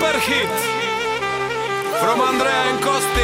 Super hit from Andrea and Costi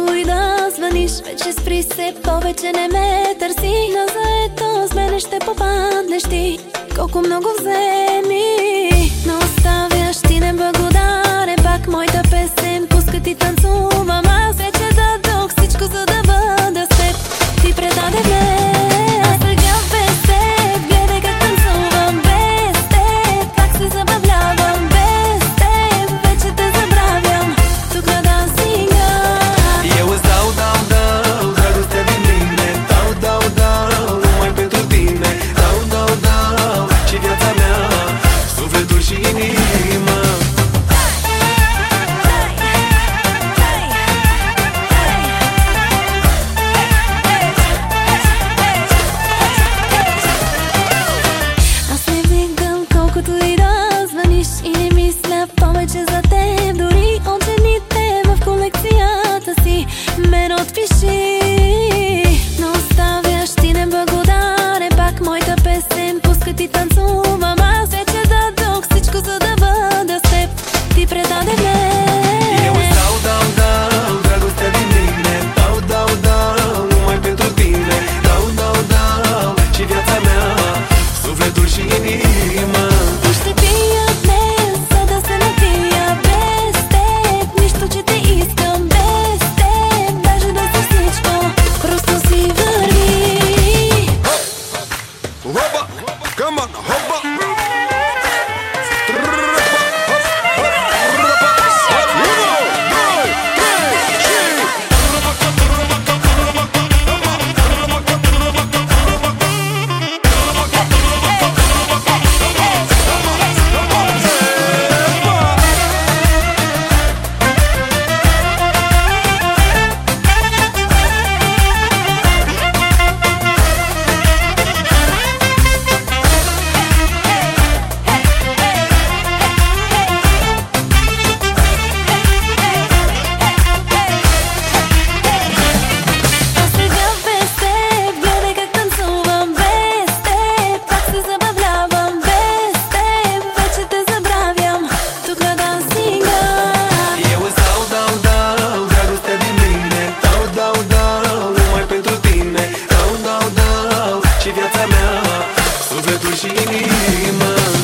и да звъниш Вече спри се, повече не ме търси. На заето с мене ще попаднеш ти. Колко много вземи. Но оставяш ти неблагодарен Пак. Моята песен пуска ти танцува ti predanem și viața mea Sufletul și inima.